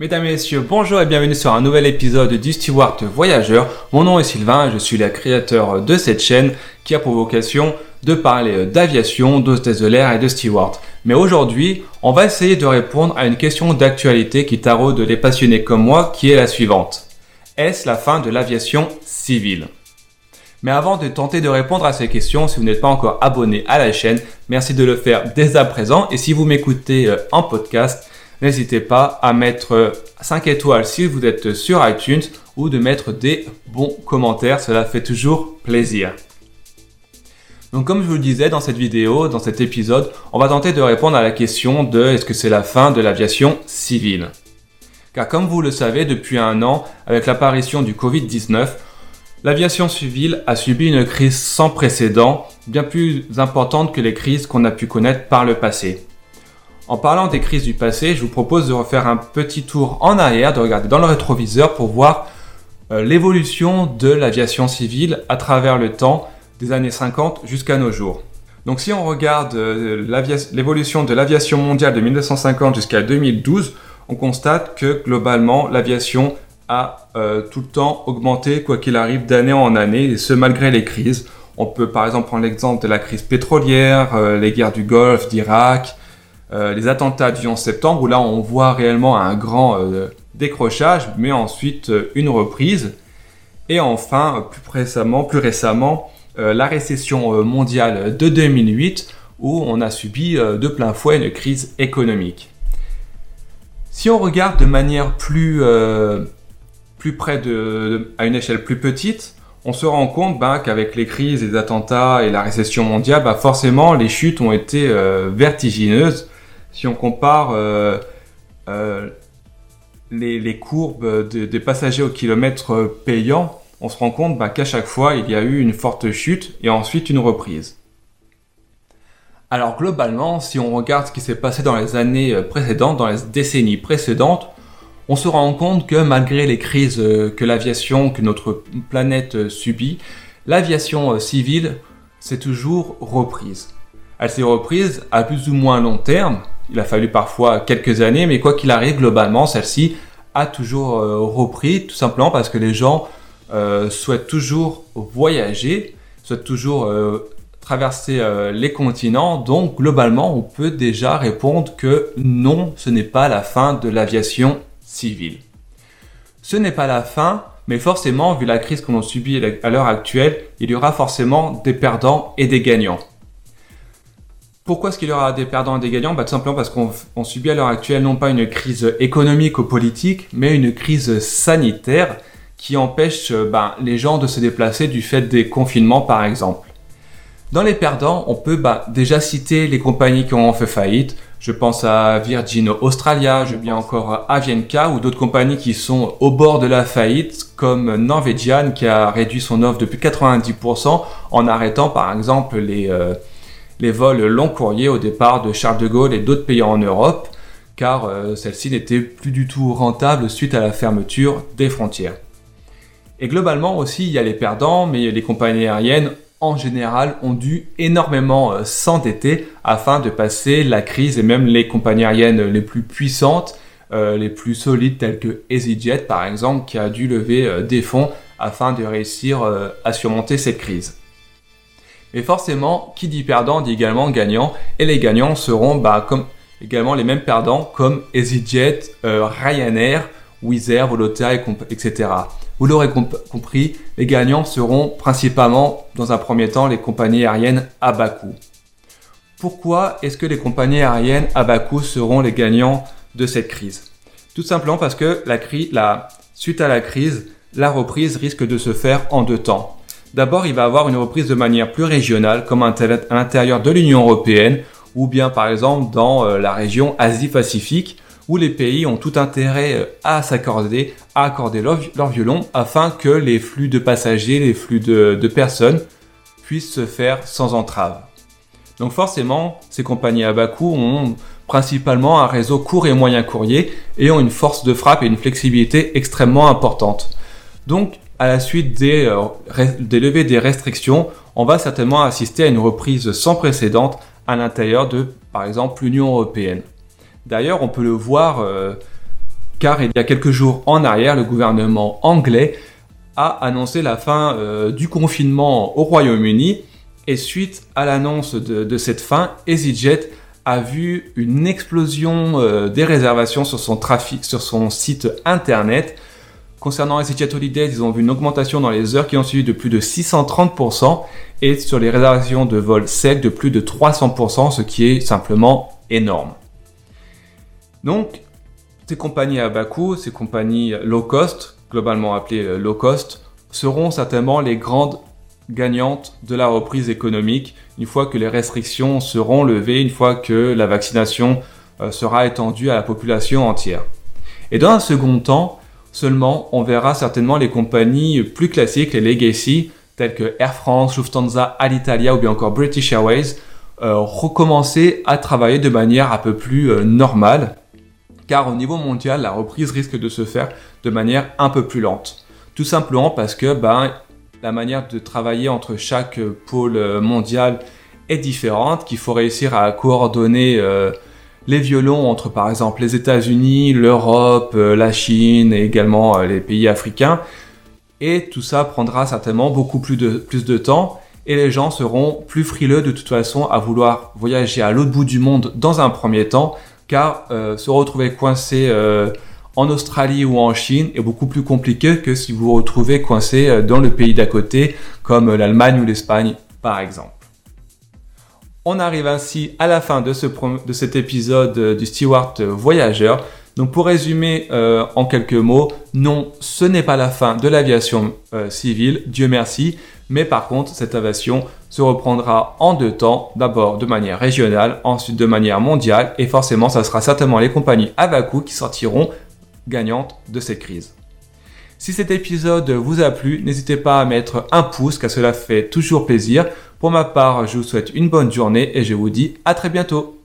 Mesdames et messieurs, bonjour et bienvenue sur un nouvel épisode du Steward Voyageur. Mon nom est Sylvain je suis le créateur de cette chaîne qui a pour vocation de parler d'aviation, d'hostesse de l'air et de steward. Mais aujourd'hui, on va essayer de répondre à une question d'actualité qui taraude les passionnés comme moi, qui est la suivante. Est-ce la fin de l'aviation civile? Mais avant de tenter de répondre à ces questions, si vous n'êtes pas encore abonné à la chaîne, merci de le faire dès à présent. Et si vous m'écoutez euh, en podcast, n'hésitez pas à mettre 5 euh, étoiles si vous êtes sur iTunes ou de mettre des bons commentaires. Cela fait toujours plaisir. Donc comme je vous le disais dans cette vidéo, dans cet épisode, on va tenter de répondre à la question de est-ce que c'est la fin de l'aviation civile? Car comme vous le savez, depuis un an, avec l'apparition du Covid-19, L'aviation civile a subi une crise sans précédent, bien plus importante que les crises qu'on a pu connaître par le passé. En parlant des crises du passé, je vous propose de refaire un petit tour en arrière, de regarder dans le rétroviseur pour voir euh, l'évolution de l'aviation civile à travers le temps, des années 50 jusqu'à nos jours. Donc si on regarde euh, l'évolution de l'aviation mondiale de 1950 jusqu'à 2012, on constate que globalement l'aviation a euh, tout le temps augmenté, quoi qu'il arrive, d'année en année, et ce malgré les crises. On peut par exemple prendre l'exemple de la crise pétrolière, les guerres du Golfe, d'Irak, euh, les attentats du 11 septembre, où là on voit réellement un grand décrochage, mais ensuite une reprise. Et enfin, plus récemment, la récession mondiale de 2008, où on a subi de plein fouet une crise économique. Si on regarde de manière plus plus près à une échelle plus petite, on se rend compte bah, qu'avec les crises, les attentats et la récession mondiale, bah, forcément les chutes ont été euh, vertigineuses. Si on compare euh, euh, les, courbes des passagers au kilomètre payant, on se rend compte bah, qu'à chaque fois il y a eu une forte chute et ensuite une reprise. Alors globalement, si on regarde ce qui s'est passé dans les années précédentes, dans les décennies précédentes, on se rend compte que malgré les crises que l'aviation, que notre planète subit, l'aviation civile s'est toujours reprise. Elle s'est reprise à plus ou moins long terme. Il a fallu parfois quelques années, mais quoi qu'il arrive, globalement, celle-ci a toujours repris, tout simplement parce que les gens souhaitent toujours voyager, souhaitent toujours traverser les continents. Donc, globalement, on peut déjà répondre que non, ce n'est pas la fin de l'aviation civile. Ce n'est pas la fin, mais forcément, vu la crise qu'on subit à l'heure actuelle, il y aura forcément des perdants et des gagnants. Pourquoi est-ce qu'il y aura des perdants et des gagnants bah, Tout simplement parce qu'on subit à l'heure actuelle non pas une crise économique ou politique, mais une crise sanitaire qui empêche bah, les gens de se déplacer du fait des confinements par exemple. Dans les perdants, on peut bah, déjà citer les compagnies qui ont fait faillite, je pense à Virgin Australia, je bien encore Avianca ou d'autres compagnies qui sont au bord de la faillite comme Norwegian qui a réduit son offre depuis 90% en arrêtant par exemple les, euh, les vols long courriers au départ de Charles de Gaulle et d'autres pays en Europe car euh, celle-ci n'était plus du tout rentable suite à la fermeture des frontières. Et globalement aussi, il y a les perdants, mais les compagnies aériennes en général, ont dû énormément euh, s'endetter afin de passer la crise et même les compagnies aériennes les plus puissantes, euh, les plus solides telles que EasyJet par exemple, qui a dû lever des fonds afin de réussir à surmonter cette crise. Mais forcément, qui dit perdant dit également gagnant, et les gagnants seront bah, comme également les mêmes perdants comme EasyJet, Ryanair, Wizz Air, etc. Vous l'aurez compris, les gagnants seront principalement, dans un premier temps, les compagnies aériennes à bas coût. Pourquoi est-ce que les compagnies aériennes à bas coût seront les gagnants de cette crise? Tout simplement parce que la, suite à la crise, la reprise risque de se faire en deux temps. D'abord, il va avoir une reprise de manière plus régionale, comme à l'intérieur de l'Union européenne, ou bien par exemple dans euh, la région Asie-Pacifique, où les pays ont tout intérêt euh, à s'accorder, à accorder leur, violon afin que les flux de passagers, les flux de, personnes puissent se faire sans entrave. Donc forcément, ces compagnies à bas coût ont principalement un réseau court et moyen courrier et ont une force de frappe et une flexibilité extrêmement importante. Donc, à la suite des, euh, des levées des restrictions, on va certainement assister à une reprise sans précédent à l'intérieur de, par exemple, l'Union européenne. D'ailleurs, on peut le voir euh, car il y a quelques jours en arrière, le gouvernement anglais a annoncé la fin euh, du confinement au Royaume-Uni et suite à l'annonce de, cette fin, EasyJet a vu une explosion des réservations sur son site internet. Concernant EasyJet Holidays, ils ont vu une augmentation dans les heures qui ont suivi de plus de 630% et sur les réservations de vols secs de plus de 300%, ce qui est simplement énorme. Donc, ces compagnies à bas coût, ces compagnies low cost, globalement appelées euh, low cost, seront certainement les grandes gagnantes de la reprise économique une fois que les restrictions seront levées, une fois que la vaccination euh, sera étendue à la population entière. Et dans un second temps, seulement, on verra certainement les compagnies plus classiques, les legacy, telles que Air France, Lufthansa, Alitalia ou bien encore British Airways, euh, recommencer à travailler de manière un peu plus euh, normale, car au niveau mondial, la reprise risque de se faire de manière un peu plus lente. Tout simplement parce que ben, la manière de travailler entre chaque pôle mondial est différente, qu'il faut réussir à coordonner euh, les violons entre par exemple les États-Unis, l'Europe, euh, la Chine et également euh, les pays africains. Et tout ça prendra certainement beaucoup plus de, plus de temps et les gens seront plus frileux de toute façon à vouloir voyager à l'autre bout du monde dans un premier temps car se retrouver coincé en Australie ou en Chine est beaucoup plus compliqué que si vous vous retrouvez coincé euh, dans le pays d'à côté, comme euh, l'Allemagne ou l'Espagne par exemple. On arrive ainsi à la fin de, ce, de cet épisode euh, du Steward Voyageur. Donc pour résumer en quelques mots, non, ce n'est pas la fin de l'aviation civile, Dieu merci, mais par contre cette aviation se reprendra en deux temps, d'abord de manière régionale, ensuite de manière mondiale, et forcément ça sera certainement les compagnies bas qui sortiront gagnante de cette crise. Si cet épisode vous a plu, n'hésitez pas à mettre un pouce car cela fait toujours plaisir. Pour ma part, je vous souhaite une bonne journée et je vous dis à très bientôt.